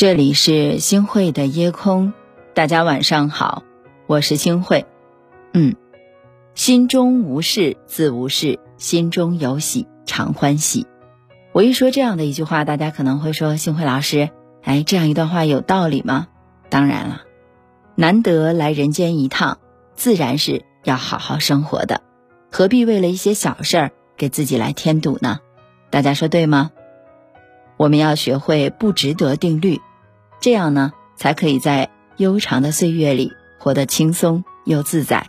这里是星慧的夜空，大家晚上好，我是星慧。嗯，心中无事自无事，心中有喜常欢喜。我一说这样的一句话，大家可能会说：“星慧老师，哎，这样一段话有道理吗？”当然了，难得来人间一趟，自然是要好好生活的，何必为了一些小事儿给自己来添堵呢？大家说对吗？我们要学会不值得定律。这样呢，才可以在悠长的岁月里活得轻松又自在。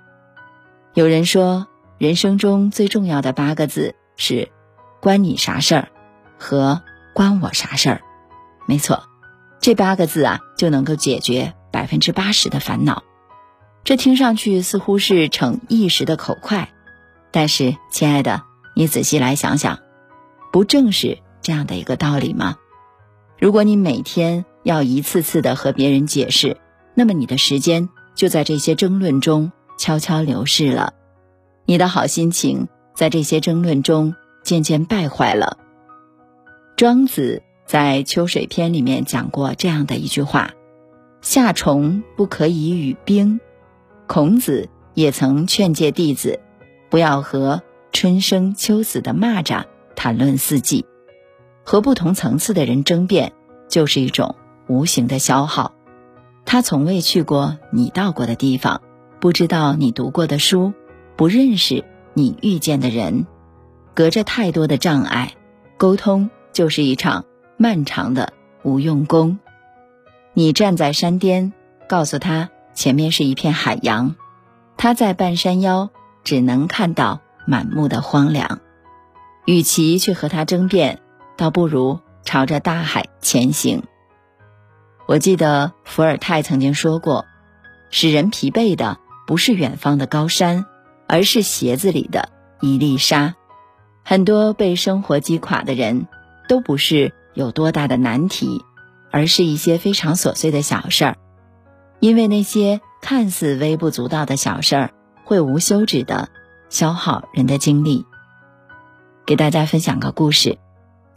有人说，人生中最重要的八个字是“关你啥事儿”和“关我啥事儿”。没错，这八个字啊，就能够解决百分之八十的烦恼。这听上去似乎是逞一时的口快，但是，亲爱的，你仔细来想想，不正是这样的一个道理吗？如果你每天，要一次次的和别人解释，那么你的时间就在这些争论中悄悄流逝了，你的好心情在这些争论中渐渐败坏了。庄子在《秋水篇》里面讲过这样的一句话：“夏虫不可以语冰。”孔子也曾劝诫弟子，不要和春生秋死的蚂蚱谈论四季，和不同层次的人争辩就是一种。无形的消耗，他从未去过你到过的地方，不知道你读过的书，不认识你遇见的人，隔着太多的障碍，沟通就是一场漫长的无用功。你站在山巅，告诉他前面是一片海洋，他在半山腰只能看到满目的荒凉。与其去和他争辩，倒不如朝着大海前行。我记得伏尔泰曾经说过：“使人疲惫的不是远方的高山，而是鞋子里的一粒沙。”很多被生活击垮的人，都不是有多大的难题，而是一些非常琐碎的小事儿。因为那些看似微不足道的小事儿，会无休止的消耗人的精力。给大家分享个故事，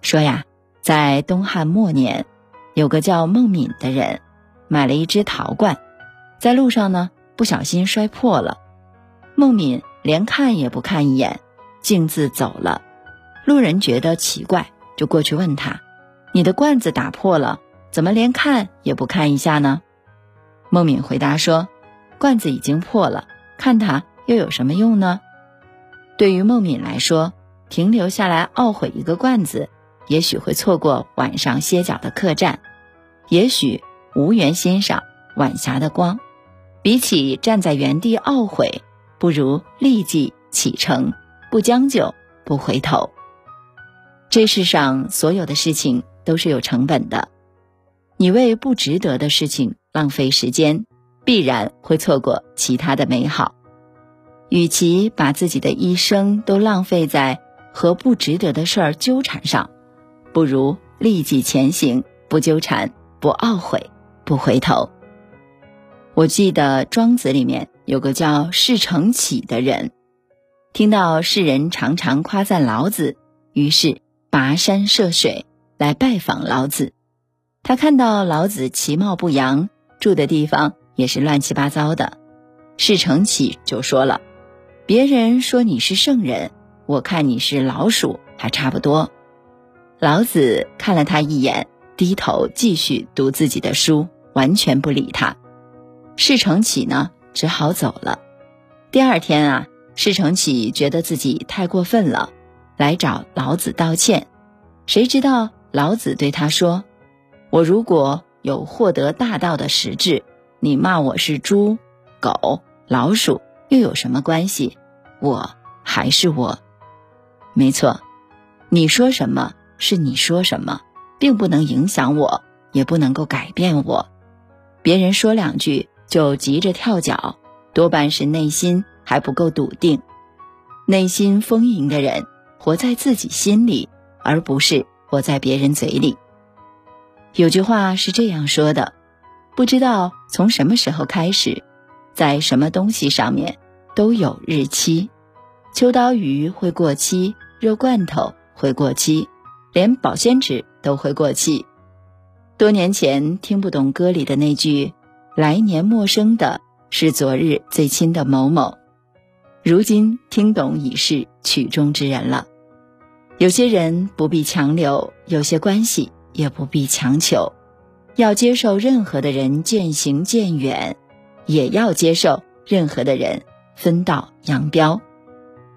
说呀，在东汉末年。有个叫孟敏的人，买了一只陶罐，在路上呢不小心摔破了。孟敏连看也不看一眼，径自走了。路人觉得奇怪，就过去问他：“你的罐子打破了，怎么连看也不看一下呢？”孟敏回答说：“罐子已经破了，看它又有什么用呢？”对于孟敏来说，停留下来懊悔一个罐子。也许会错过晚上歇脚的客栈，也许无缘欣赏晚霞的光。比起站在原地懊悔，不如立即启程，不将就，不回头。这世上所有的事情都是有成本的，你为不值得的事情浪费时间，必然会错过其他的美好。与其把自己的一生都浪费在和不值得的事儿纠缠上。不如立即前行，不纠缠，不懊悔，不回头。我记得《庄子》里面有个叫释成启的人，听到世人常常夸赞老子，于是跋山涉水来拜访老子。他看到老子其貌不扬，住的地方也是乱七八糟的。释成启就说了：“别人说你是圣人，我看你是老鼠，还差不多。”老子看了他一眼，低头继续读自己的书，完全不理他。释成启呢，只好走了。第二天啊，释成启觉得自己太过分了，来找老子道歉。谁知道老子对他说：“我如果有获得大道的实质，你骂我是猪、狗、老鼠又有什么关系？我还是我。没错，你说什么？”是你说什么，并不能影响我，也不能够改变我。别人说两句就急着跳脚，多半是内心还不够笃定。内心丰盈的人，活在自己心里，而不是活在别人嘴里。有句话是这样说的：不知道从什么时候开始，在什么东西上面都有日期。秋刀鱼会过期，肉罐头会过期。连保鲜纸都会过气，多年前听不懂歌里的那句“来年陌生的是昨日最亲的某某”，如今听懂已是曲中之人了。有些人不必强留，有些关系也不必强求。要接受任何的人渐行渐远，也要接受任何的人分道扬镳。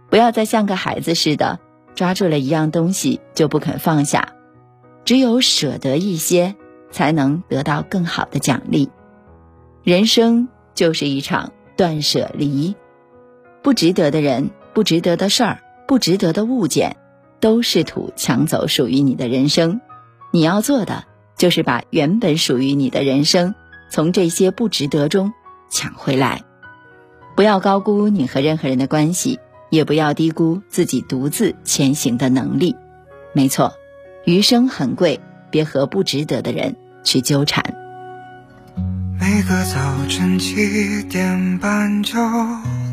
不要再像个孩子似的，抓住了一样东西就不肯放下。只有舍得一些。才能得到更好的奖励。人生就是一场断舍离，不值得的人、不值得的事儿、不值得的物件，都试图抢走属于你的人生。你要做的就是把原本属于你的人生从这些不值得中抢回来。不要高估你和任何人的关系，也不要低估自己独自前行的能力。没错，余生很贵。别和不值得的人去纠缠。每个早晨七点半就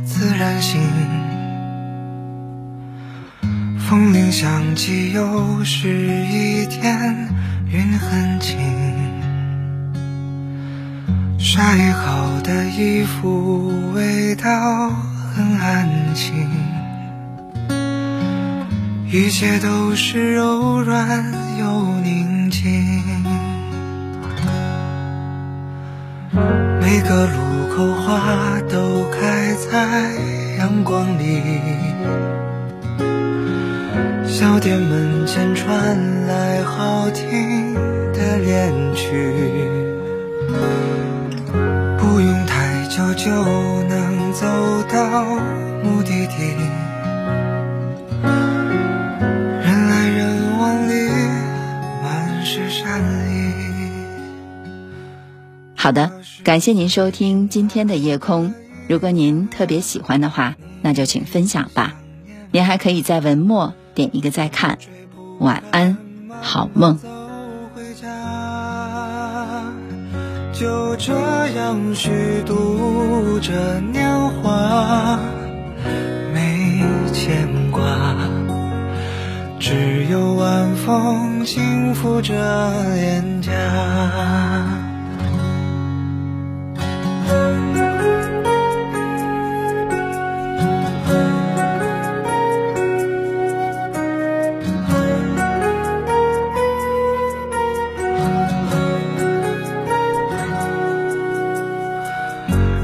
自然醒，风铃响起又是一天，云很轻，晒好的衣服味道很安静，一切都是柔软又宁静。每个路口花都开在阳光里，小店门前传来好听的恋曲，不用太久就能走到目的地。好的，感谢您收听今天的夜空。如果您特别喜欢的话，那就请分享吧。您还可以在文末点一个再看。晚安，好梦。就这样虚度着年华，没牵挂，只有晚风轻拂着脸颊。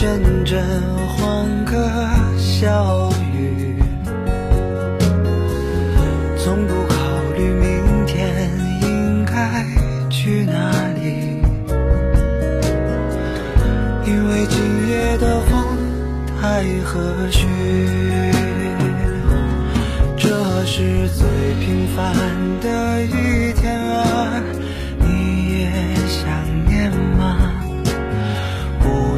阵阵欢歌笑语，从不考虑明天应该去哪里，因为今夜的风太和煦。这是最平凡的一天啊，你也想？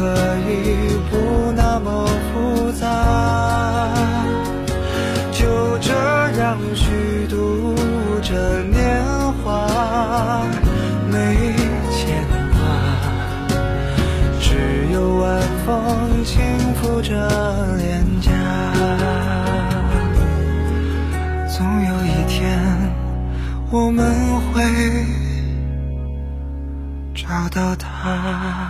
可以不那么复杂，就这样虚度着年华，没牵挂，只有晚风轻拂着脸颊。总有一天，我们会找到他。